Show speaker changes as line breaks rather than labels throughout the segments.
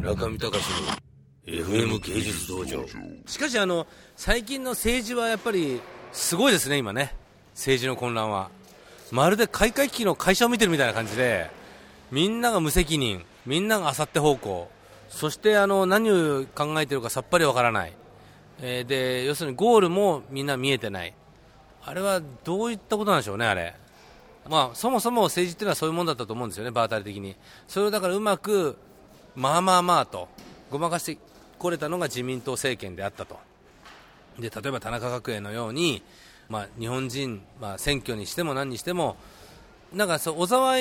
中見隆の FM 芸術道場。しかしあの最近の政治はやっぱりすごいですね今ね。政治の混乱は。まるで開会期の会社を見てるみたいな感じでみんなが無責任みんながあさって方向。そしてあの何を考えてるかさっぱりわからない、えー、で要するにゴールもみんな見えてない。あれはどういったことなんでしょうねあれ。まあ、そもそも政治っていうのはそういうもんだったと思うんですよね、場当たり的に。それをだからうまく、まあまあまあと、ごまかしてこれたのが自民党政権であったと。で例えば田中角栄のように、まあ、日本人、まあ、選挙にしても何にしても、なんかそう小沢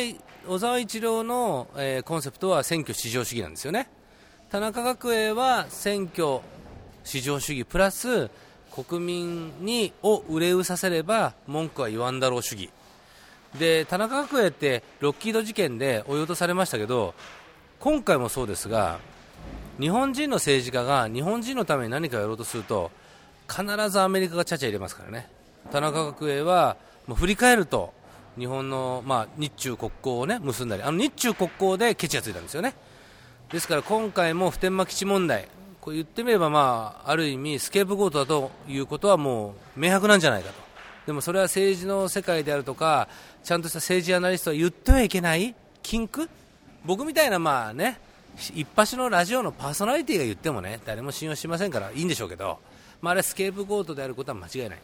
小沢一郎の、えー、コンセプトは選挙至上主義なんですよね。田中角栄は選挙至上主義プラス国民にを憂うさせれば文句は言わんだろう主義で田中角栄ってロッキード事件で追い落とされましたけど今回もそうですが日本人の政治家が日本人のために何かやろうとすると必ずアメリカがちゃちゃ入れますからね。田中角栄はもう振り返ると日本の、まあ、日中国交を、ね、結んだりあの日中国交でケチがついたんですよね。ですから今回も普天間基地問題こう言ってみれば、まあ、ある意味スケープゴートだということはもう明白なんじゃないかと。でもそれは政治の世界であるとかちゃんとした政治アナリストは言ってはいけない禁句僕みたいなまあね一発のラジオのパーソナリティが言ってもね誰も信用しませんからいいんでしょうけど、まあ、あれスケープゴートであることは間違いない。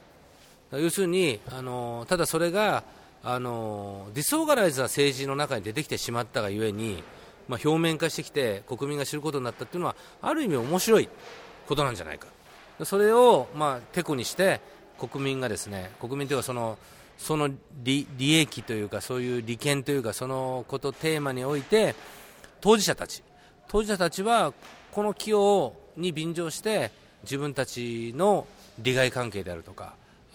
要するにあのただそれがあの disorganize な政治の中に出てきてしまったがゆえに、まあ、表面化してきて国民が知ることになったというのはある意味面白いことなんじゃないか。それを、まあ、てこにして国民がですね国民というかそのその利利益というかそういう利権というかそのことテーマにおいて当事者たち。当事者たちはこの起用に便乗して自分たちの利害関係であるとか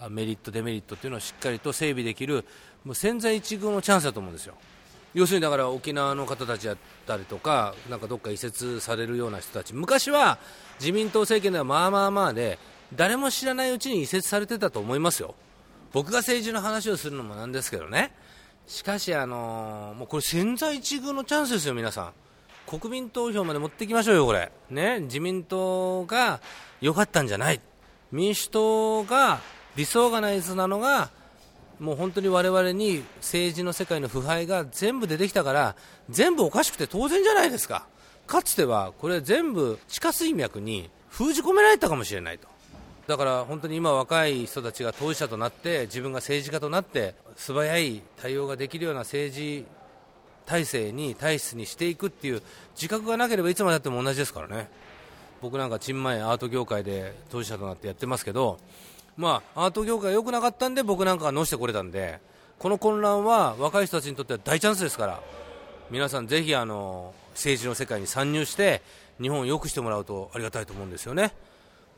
メリット、デメリットというのをしっかりと整備できるもう千載一遇のチャンスだと思うんですよ。要するにだから沖縄の方たちだったりとかなんかどっか移設されるような人たち。昔は自民党政権ではまあまあまあで誰も知らないうちに移設されてたと思いますよ。僕が政治の話をするのもなんですけどねしかし、あのー、もうこれ千載一遇のチャンスですよ皆さん国民投票まで持っていきましょうよ、これ。ね、自民党が良かったんじゃない。民主党が理想がナイズなのが、もう本当に我々に政治の世界の腐敗が全部出てきたから、全部おかしくて当然じゃないですか。かつてはこれ全部地下水脈に封じ込められたかもしれないと。だから本当に今若い人たちが当事者となって自分が政治家となって素早い対応ができるような政治体制に体質にしていくっていう自覚がなければいつまでやっても同じですからね。僕なんかチンマイアート業界で当事者となってやってますけどまあアート業界が良くなかったんで僕なんかがのしてこれたんでこの混乱は若い人たちにとっては大チャンスですから皆さんぜひあの政治の世界に参入して日本を良くしてもらうとありがたいと思うんですよね。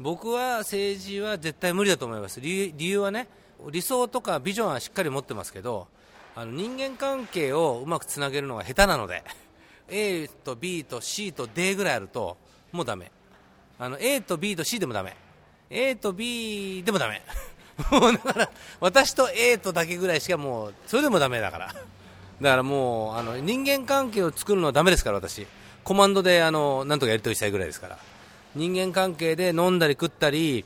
僕は政治は絶対無理だと思います。理由はね理想とかビジョンはしっかり持ってますけどあの人間関係をうまくつなげるのが下手なので A と B と C と D ぐらいあるともうだめあの A と B と C でもだめ A と B でもだめ もうだから私と A とだけぐらいしかもうそれでもだめだから。だからもうあの人間関係を作るのはだめですから私。コマンドであのなんとかやり取りしたいぐらいですから。人間関係で飲んだり食ったり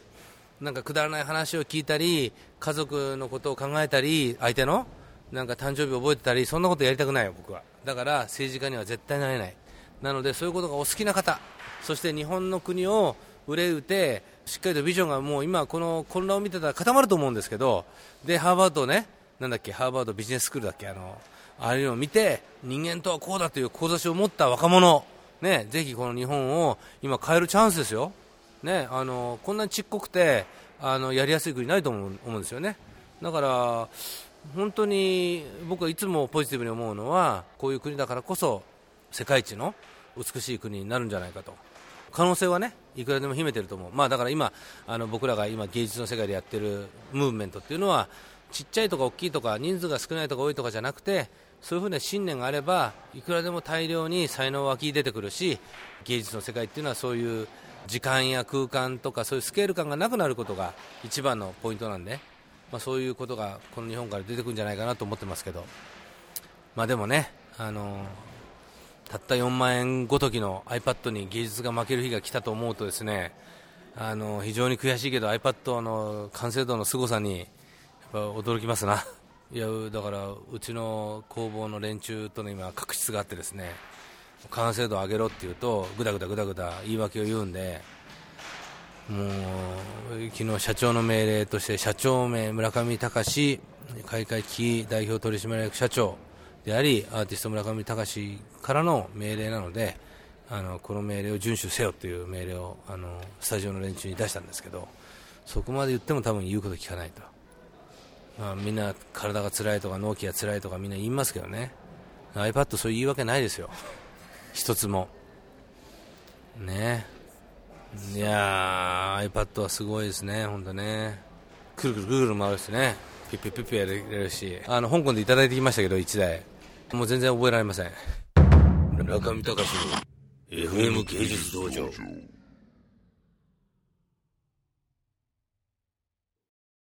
なんかくだらない話を聞いたり家族のことを考えたり相手のなんか誕生日覚えてたりそんなことやりたくないよ、僕は。だから政治家には絶対なれない。なのでそういうことがお好きな方そして日本の国を憂うてしっかりとビジョンがもう今この混乱を見てたら固まると思うんですけどでハーバードねなんだっけハーバードビジネススクールだっけあのああいうのを見て人間とはこうだという志を持った若者ねぜひこの日本を今変えるチャンスですよ。ねあのこんなにちっこくてあのやりやすい国ないと思う思うんですよね。だから本当に僕はいつもポジティブに思うのはこういう国だからこそ世界一の美しい国になるんじゃないかと。可能性はねいくらでも秘めてると思う、まあ、だから今あの僕らが今芸術の世界でやってるムーブメントっていうのはちっちゃいとか大きいとか人数が少ないとか多いとかじゃなくてそういうふうな信念があればいくらでも大量に才能湧き出てくるし芸術の世界っていうのはそういう時間や空間とかそういうスケール感がなくなることが一番のポイントなんでまあ、そういうことがこの日本から出てくるんじゃないかなと思ってますけど、まあ、でもね、あのたった4万円ごときの iPad に芸術が負ける日が来たと思うとですねあの非常に悔しいけど iPad の完成度の凄さにやっぱ驚きますな。いやだからうちの工房の連中との今、確執があってですね完成度を上げろって言うとぐだぐだぐだぐだ言い訳を言うんでもう昨日社長の命令として社長名村上隆開会期代表取締役社長でありアーティスト村上隆からの命令なのであのこの命令を遵守せよという命令をあのスタジオの連中に出したんですけどそこまで言っても多分言うこと聞かないと、まあ、みんな体が辛いとか納期が辛いとかみんな言いますけどね。iPad そういう言い訳ないですよ。一つも。ね。いやー iPad はすごいですね。本当ね。くるくるくるくる回るしね。ピッピッピッピやれるし。あの香港でいただいてきましたけど1台。もう全然覚えられません。中見隆の FM 芸術道場。